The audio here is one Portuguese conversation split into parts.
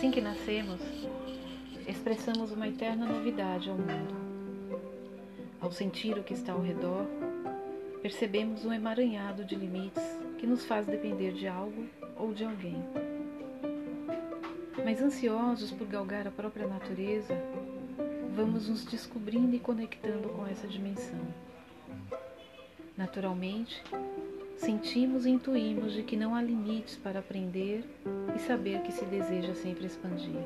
Assim que nascemos, expressamos uma eterna novidade ao mundo. Ao sentir o que está ao redor, percebemos um emaranhado de limites que nos faz depender de algo ou de alguém. Mas ansiosos por galgar a própria natureza, vamos nos descobrindo e conectando com essa dimensão. Naturalmente, sentimos e intuímos de que não há limites para aprender e saber que se deseja sempre expandir.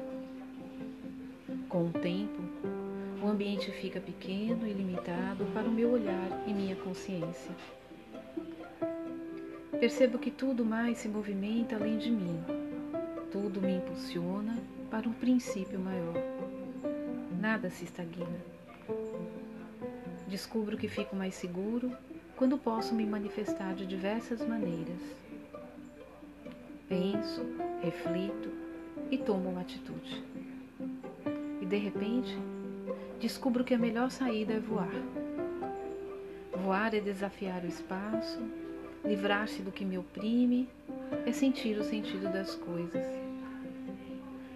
Com o tempo, o ambiente fica pequeno e limitado para o meu olhar e minha consciência. Percebo que tudo mais se movimenta além de mim. Tudo me impulsiona para um princípio maior. Nada se estagna. Descubro que fico mais seguro quando posso me manifestar de diversas maneiras. Penso, reflito e tomo uma atitude. E de repente, descubro que a melhor saída é voar. Voar é desafiar o espaço, livrar-se do que me oprime, é sentir o sentido das coisas.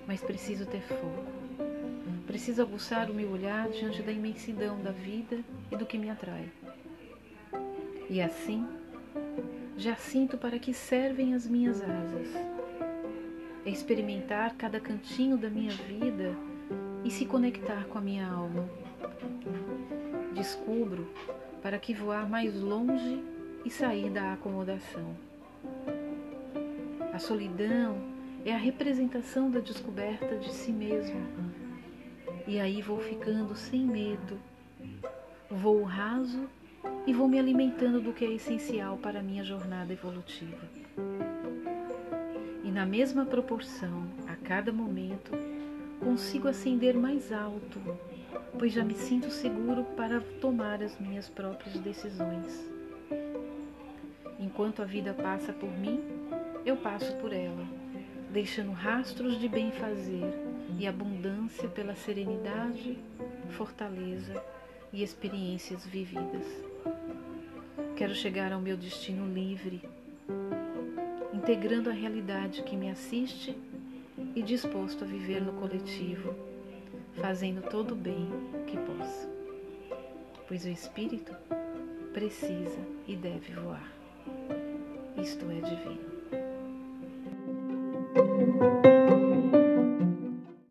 Mas preciso ter foco. Preciso aguçar o meu olhar diante da imensidão da vida e do que me atrai. E assim, já sinto para que servem as minhas asas. É experimentar cada cantinho da minha vida e se conectar com a minha alma. Descubro para que voar mais longe e sair da acomodação. A solidão é a representação da descoberta de si mesmo. E aí vou ficando sem medo. Voo raso e vou me alimentando do que é essencial para a minha jornada evolutiva. E na mesma proporção, a cada momento, consigo ascender mais alto, pois já me sinto seguro para tomar as minhas próprias decisões. Enquanto a vida passa por mim, eu passo por ela, deixando rastros de bem-fazer e abundância pela serenidade, fortaleza e experiências vividas. Quero chegar ao meu destino livre, integrando a realidade que me assiste e disposto a viver no coletivo, fazendo todo o bem que possa. Pois o espírito precisa e deve voar. Isto é divino.